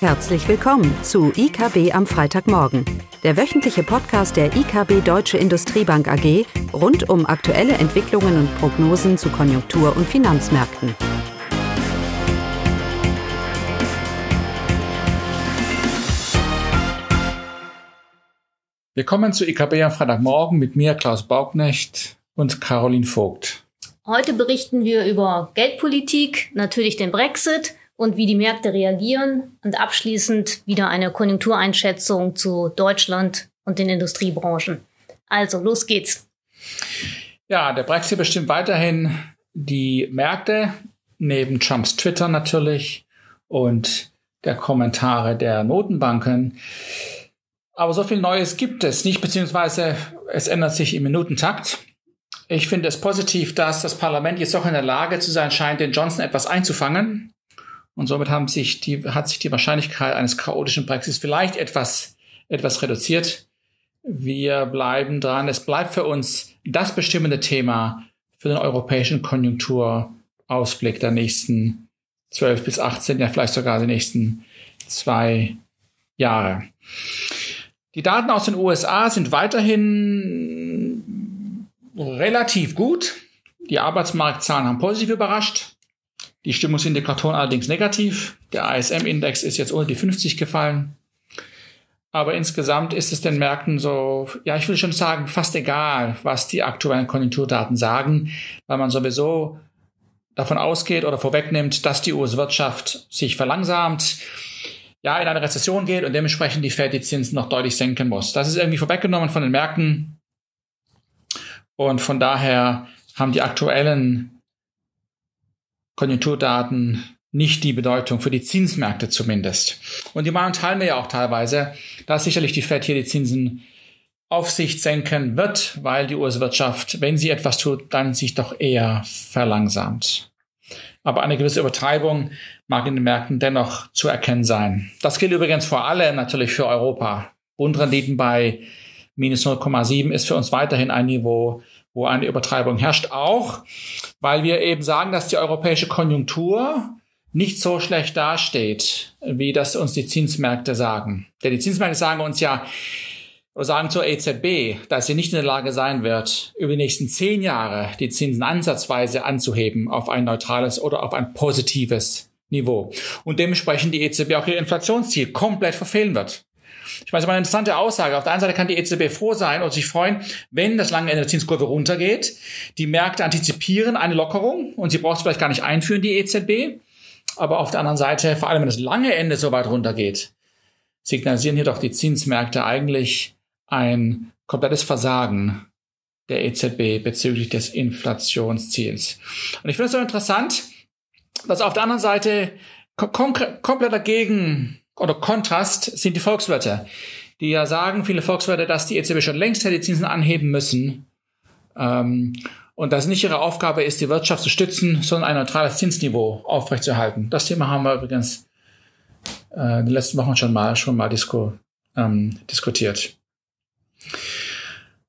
Herzlich willkommen zu IKB am Freitagmorgen, der wöchentliche Podcast der IKB Deutsche Industriebank AG rund um aktuelle Entwicklungen und Prognosen zu Konjunktur- und Finanzmärkten. Willkommen zu IKB am Freitagmorgen mit mir, Klaus Bauknecht und Caroline Vogt. Heute berichten wir über Geldpolitik, natürlich den Brexit und wie die Märkte reagieren und abschließend wieder eine Konjunktureinschätzung zu Deutschland und den Industriebranchen. Also, los geht's. Ja, der Brexit bestimmt weiterhin die Märkte, neben Trumps Twitter natürlich und der Kommentare der Notenbanken. Aber so viel Neues gibt es nicht, beziehungsweise es ändert sich im Minutentakt. Ich finde es positiv, dass das Parlament jetzt auch in der Lage zu sein scheint, den Johnson etwas einzufangen. Und somit haben sich die, hat sich die Wahrscheinlichkeit eines chaotischen Brexits vielleicht etwas, etwas reduziert. Wir bleiben dran. Es bleibt für uns das bestimmende Thema für den europäischen Konjunkturausblick der nächsten 12 bis 18, ja vielleicht sogar die nächsten zwei Jahre. Die Daten aus den USA sind weiterhin relativ gut. Die Arbeitsmarktzahlen haben positiv überrascht. Die Stimmungsindikatoren allerdings negativ. Der ISM-Index ist jetzt unter die 50 gefallen. Aber insgesamt ist es den Märkten so, ja, ich würde schon sagen, fast egal, was die aktuellen Konjunkturdaten sagen, weil man sowieso davon ausgeht oder vorwegnimmt, dass die US-Wirtschaft sich verlangsamt, ja, in eine Rezession geht und dementsprechend die Fed die Zinsen noch deutlich senken muss. Das ist irgendwie vorweggenommen von den Märkten. Und von daher haben die aktuellen Konjunkturdaten nicht die Bedeutung für die Zinsmärkte zumindest. Und die Meinung teilen wir ja auch teilweise, dass sicherlich die Fed hier die Zinsen auf Sicht senken wird, weil die US-Wirtschaft, wenn sie etwas tut, dann sich doch eher verlangsamt. Aber eine gewisse Übertreibung mag in den Märkten dennoch zu erkennen sein. Das gilt übrigens vor allem natürlich für Europa. Bundrenditen bei minus 0,7 ist für uns weiterhin ein Niveau, wo eine Übertreibung herrscht, auch weil wir eben sagen, dass die europäische Konjunktur nicht so schlecht dasteht, wie das uns die Zinsmärkte sagen. Denn die Zinsmärkte sagen uns ja, sagen zur EZB, dass sie nicht in der Lage sein wird, über die nächsten zehn Jahre die Zinsen ansatzweise anzuheben auf ein neutrales oder auf ein positives Niveau. Und dementsprechend die EZB auch ihr Inflationsziel komplett verfehlen wird. Ich es ist eine interessante Aussage. Auf der einen Seite kann die EZB froh sein und sich freuen, wenn das lange Ende der Zinskurve runtergeht. Die Märkte antizipieren eine Lockerung und sie braucht es vielleicht gar nicht einführen, die EZB. Aber auf der anderen Seite, vor allem wenn das lange Ende so weit runtergeht, signalisieren hier doch die Zinsmärkte eigentlich ein komplettes Versagen der EZB bezüglich des Inflationsziels. Und ich finde es so interessant, dass auf der anderen Seite kom komplett dagegen oder Kontrast sind die Volkswirte, die ja sagen, viele Volkswirte, dass die EZB schon längst hätte die Zinsen anheben müssen. Ähm, und dass nicht ihre Aufgabe ist, die Wirtschaft zu stützen, sondern ein neutrales Zinsniveau aufrechtzuerhalten. Das Thema haben wir übrigens äh, in den letzten Wochen schon mal schon mal disku, ähm, diskutiert.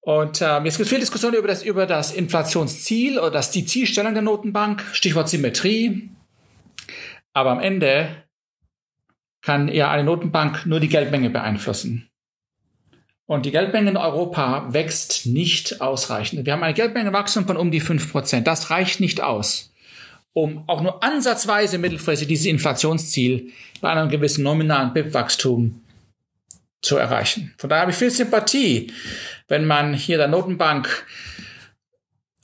Und ähm, jetzt gibt es viel Diskussion über das, über das Inflationsziel oder das, die Zielstellung der Notenbank, Stichwort Symmetrie. Aber am Ende kann ja eine Notenbank nur die Geldmenge beeinflussen. Und die Geldmenge in Europa wächst nicht ausreichend. Wir haben eine Geldmengewachstum von um die fünf Prozent. Das reicht nicht aus, um auch nur ansatzweise mittelfristig dieses Inflationsziel bei einem gewissen nominalen BIP-Wachstum zu erreichen. Von daher habe ich viel Sympathie, wenn man hier der Notenbank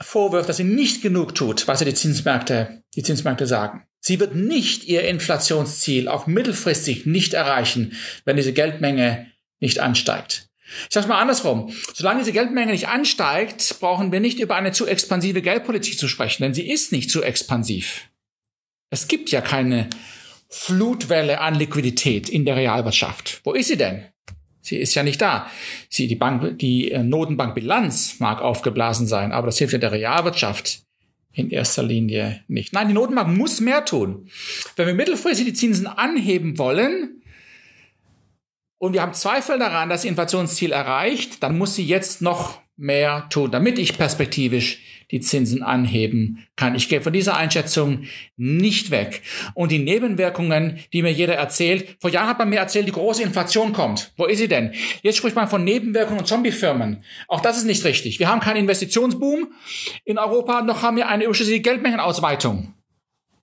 vorwirft, dass sie nicht genug tut, was sie die Zinsmärkte, die Zinsmärkte sagen. Sie wird nicht ihr Inflationsziel auch mittelfristig nicht erreichen, wenn diese Geldmenge nicht ansteigt. Ich sage mal andersrum. Solange diese Geldmenge nicht ansteigt, brauchen wir nicht über eine zu expansive Geldpolitik zu sprechen, denn sie ist nicht zu expansiv. Es gibt ja keine Flutwelle an Liquidität in der Realwirtschaft. Wo ist sie denn? Sie ist ja nicht da. Sie, die Bank, die äh, Notenbankbilanz mag aufgeblasen sein, aber das hilft ja der Realwirtschaft in erster Linie nicht. Nein, die Notenbank muss mehr tun. Wenn wir mittelfristig die Zinsen anheben wollen und wir haben Zweifel daran, dass das Inflationsziel erreicht, dann muss sie jetzt noch mehr tun, damit ich perspektivisch die Zinsen anheben kann. Ich gehe von dieser Einschätzung nicht weg. Und die Nebenwirkungen, die mir jeder erzählt, vor Jahren hat man mir erzählt, die große Inflation kommt. Wo ist sie denn? Jetzt spricht man von Nebenwirkungen und Zombiefirmen. Auch das ist nicht richtig. Wir haben keinen Investitionsboom in Europa, noch haben wir eine überschüssige Geldmengenausweitung.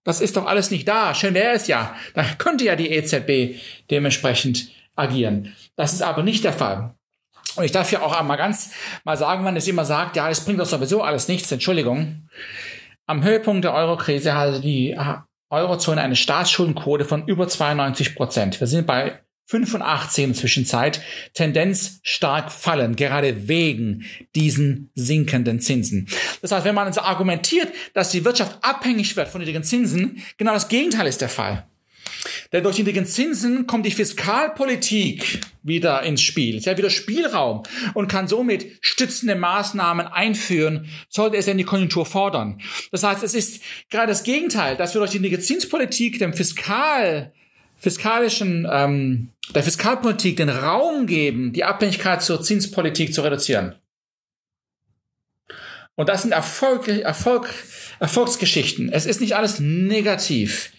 Das ist doch alles nicht da. Schön wäre es ja. Da könnte ja die EZB dementsprechend agieren. Das ist aber nicht der Fall. Und ich darf ja auch einmal ganz mal sagen, wenn es immer sagt, ja, es bringt doch sowieso alles nichts, Entschuldigung. Am Höhepunkt der Eurokrise hatte die Eurozone eine Staatsschuldenquote von über 92 Prozent. Wir sind bei 85 in der Zwischenzeit, Tendenz stark fallen, gerade wegen diesen sinkenden Zinsen. Das heißt, wenn man argumentiert, dass die Wirtschaft abhängig wird von niedrigen Zinsen, genau das Gegenteil ist der Fall. Denn durch die niedrigen Zinsen kommt die Fiskalpolitik wieder ins Spiel. Sie hat wieder Spielraum und kann somit stützende Maßnahmen einführen, sollte es denn die Konjunktur fordern. Das heißt, es ist gerade das Gegenteil, dass wir durch die niedrige Zinspolitik dem Fiskal fiskalischen, ähm, der Fiskalpolitik den Raum geben, die Abhängigkeit zur Zinspolitik zu reduzieren. Und das sind Erfolg, Erfolg, Erfolgsgeschichten. Es ist nicht alles negativ.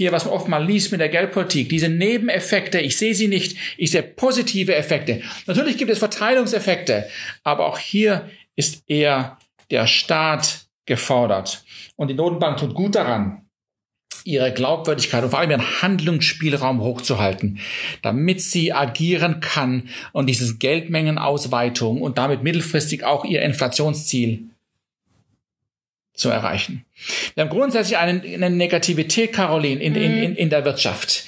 Hier, was man oft mal liest mit der Geldpolitik, diese Nebeneffekte, ich sehe sie nicht, ich sehe positive Effekte. Natürlich gibt es Verteilungseffekte, aber auch hier ist eher der Staat gefordert. Und die Notenbank tut gut daran, ihre Glaubwürdigkeit und vor allem ihren Handlungsspielraum hochzuhalten, damit sie agieren kann und dieses Geldmengenausweitung und damit mittelfristig auch ihr Inflationsziel zu erreichen. Wir haben grundsätzlich eine, eine Negativität, Caroline, in, in, in, in der Wirtschaft.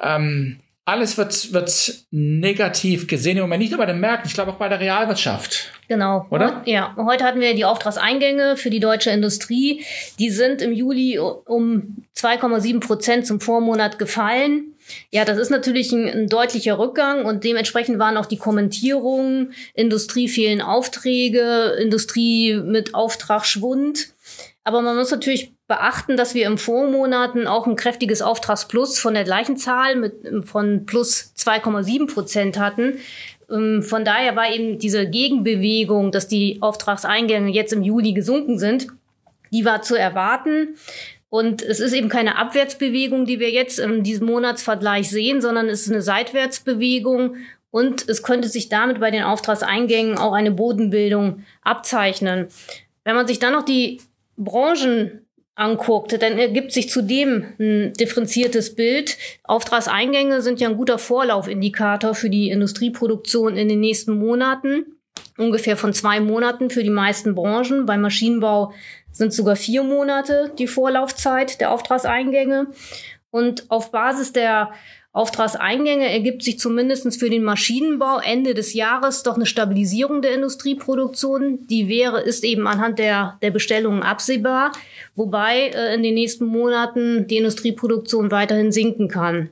Ähm, alles wird, wird negativ gesehen im Moment, nicht nur bei den Märkten, ich glaube auch bei der Realwirtschaft. Genau. Oder? Ja, heute hatten wir die Auftragseingänge für die deutsche Industrie. Die sind im Juli um 2,7 Prozent zum Vormonat gefallen. Ja, das ist natürlich ein, ein, deutlicher Rückgang und dementsprechend waren auch die Kommentierungen, Industrie fehlen Aufträge, Industrie mit Auftragsschwund. Aber man muss natürlich beachten, dass wir im Vormonaten auch ein kräftiges Auftragsplus von der gleichen Zahl mit, von plus 2,7 Prozent hatten. Ähm, von daher war eben diese Gegenbewegung, dass die Auftragseingänge jetzt im Juli gesunken sind, die war zu erwarten. Und es ist eben keine Abwärtsbewegung, die wir jetzt in diesem Monatsvergleich sehen, sondern es ist eine Seitwärtsbewegung. Und es könnte sich damit bei den Auftragseingängen auch eine Bodenbildung abzeichnen. Wenn man sich dann noch die Branchen anguckt, dann ergibt sich zudem ein differenziertes Bild. Auftragseingänge sind ja ein guter Vorlaufindikator für die Industrieproduktion in den nächsten Monaten. Ungefähr von zwei Monaten für die meisten Branchen. Beim Maschinenbau sind sogar vier Monate die Vorlaufzeit der Auftragseingänge. Und auf Basis der Auftragseingänge ergibt sich zumindest für den Maschinenbau Ende des Jahres doch eine Stabilisierung der Industrieproduktion. Die wäre, ist eben anhand der, der Bestellungen absehbar, wobei äh, in den nächsten Monaten die Industrieproduktion weiterhin sinken kann.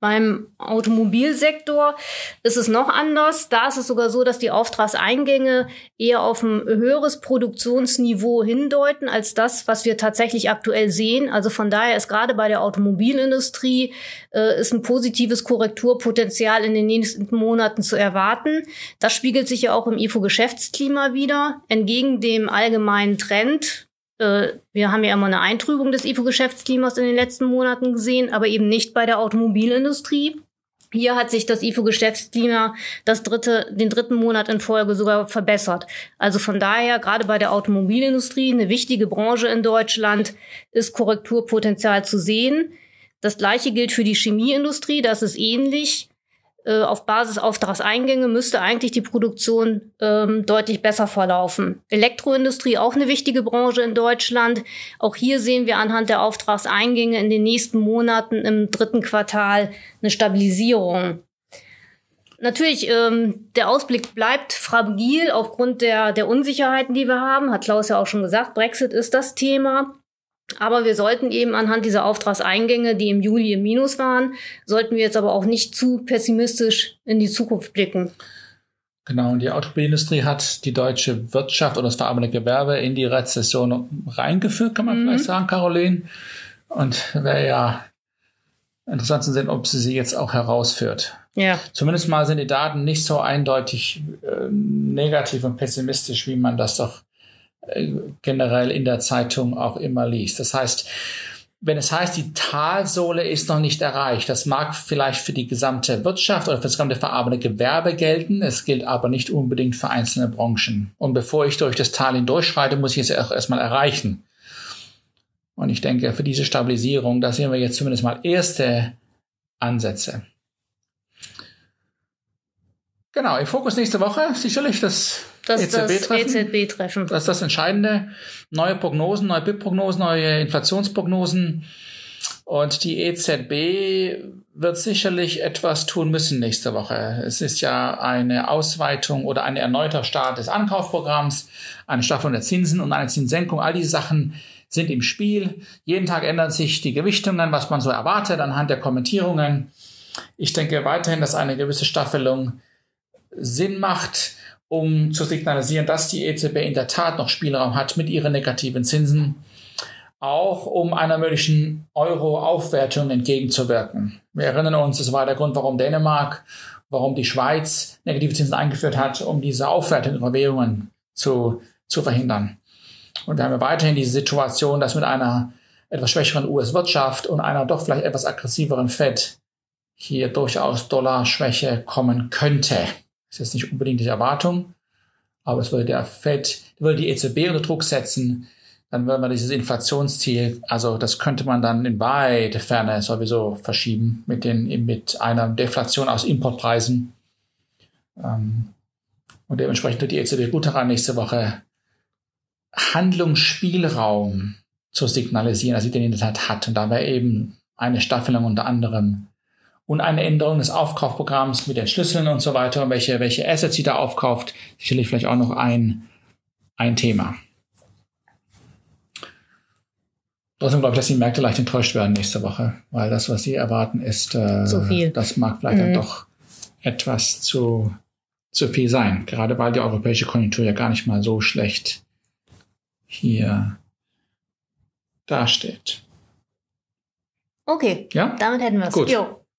Beim Automobilsektor ist es noch anders. Da ist es sogar so, dass die Auftragseingänge eher auf ein höheres Produktionsniveau hindeuten als das, was wir tatsächlich aktuell sehen. Also von daher ist gerade bei der Automobilindustrie äh, ist ein positives Korrekturpotenzial in den nächsten Monaten zu erwarten. Das spiegelt sich ja auch im IFO-Geschäftsklima wieder. Entgegen dem allgemeinen Trend wir haben ja immer eine Eintrübung des IFO-Geschäftsklimas in den letzten Monaten gesehen, aber eben nicht bei der Automobilindustrie. Hier hat sich das IFO-Geschäftsklima das dritte, den dritten Monat in Folge sogar verbessert. Also von daher, gerade bei der Automobilindustrie, eine wichtige Branche in Deutschland, ist Korrekturpotenzial zu sehen. Das gleiche gilt für die Chemieindustrie, das ist ähnlich. Äh, auf Basis Auftragseingänge müsste eigentlich die Produktion ähm, deutlich besser verlaufen. Elektroindustrie auch eine wichtige Branche in Deutschland. Auch hier sehen wir anhand der Auftragseingänge in den nächsten Monaten im dritten Quartal eine Stabilisierung. Natürlich, ähm, der Ausblick bleibt fragil aufgrund der, der Unsicherheiten, die wir haben. Hat Klaus ja auch schon gesagt. Brexit ist das Thema. Aber wir sollten eben anhand dieser Auftragseingänge, die im Juli im Minus waren, sollten wir jetzt aber auch nicht zu pessimistisch in die Zukunft blicken. Genau, und die Automobilindustrie hat die deutsche Wirtschaft oder das verarbeitende Gewerbe in die Rezession reingeführt, kann man mhm. vielleicht sagen, Caroline. Und wäre ja interessant zu sehen, ob sie sie jetzt auch herausführt. Ja. Zumindest mal sind die Daten nicht so eindeutig äh, negativ und pessimistisch, wie man das doch generell in der Zeitung auch immer liest. Das heißt, wenn es heißt, die Talsohle ist noch nicht erreicht, das mag vielleicht für die gesamte Wirtschaft oder für das gesamte verarbeitende Gewerbe gelten, es gilt aber nicht unbedingt für einzelne Branchen. Und bevor ich durch das Tal hindurchschreite, muss ich es auch erstmal erreichen. Und ich denke, für diese Stabilisierung, da sehen wir jetzt zumindest mal erste Ansätze. Genau, im Fokus nächste Woche sicherlich das das, EZB-Treffen. EZB-Treffen. Das ist das Entscheidende. Neue Prognosen, neue BIP-Prognosen, neue Inflationsprognosen. Und die EZB wird sicherlich etwas tun müssen nächste Woche. Es ist ja eine Ausweitung oder ein erneuter Start des Ankaufprogramms, eine Staffelung der Zinsen und eine Zinssenkung. All diese Sachen sind im Spiel. Jeden Tag ändern sich die Gewichtungen, was man so erwartet anhand der Kommentierungen. Ich denke weiterhin, dass eine gewisse Staffelung Sinn macht, um zu signalisieren, dass die EZB in der Tat noch Spielraum hat mit ihren negativen Zinsen, auch um einer möglichen Euro-Aufwertung entgegenzuwirken. Wir erinnern uns, das war der Grund, warum Dänemark, warum die Schweiz negative Zinsen eingeführt hat, um diese Aufwertung ihrer Währungen zu, zu verhindern. Und wir haben ja weiterhin diese Situation, dass mit einer etwas schwächeren US-Wirtschaft und einer doch vielleicht etwas aggressiveren Fed hier durchaus Dollarschwäche kommen könnte. Das ist jetzt nicht unbedingt die Erwartung, aber es würde der Fed, würde die EZB unter Druck setzen, dann würde man dieses Inflationsziel, also das könnte man dann in weite Ferne sowieso verschieben mit den, mit einer Deflation aus Importpreisen. Ähm, und dementsprechend tut die EZB gut daran, nächste Woche Handlungsspielraum zu signalisieren, als sie den in der Tat hat. Und da wäre eben eine Staffelung unter anderem und eine Änderung des Aufkaufprogramms mit den Schlüsseln und so weiter und welche, welche Assets sie da aufkauft, sicherlich vielleicht auch noch ein, ein Thema. Trotzdem glaube ich, dass die Märkte leicht enttäuscht werden nächste Woche, weil das, was sie erwarten, ist, äh, so viel. das mag vielleicht mhm. dann doch etwas zu, zu viel sein. Gerade weil die europäische Konjunktur ja gar nicht mal so schlecht hier dasteht. Okay. Ja? Damit hätten wir es. Gut. Jo.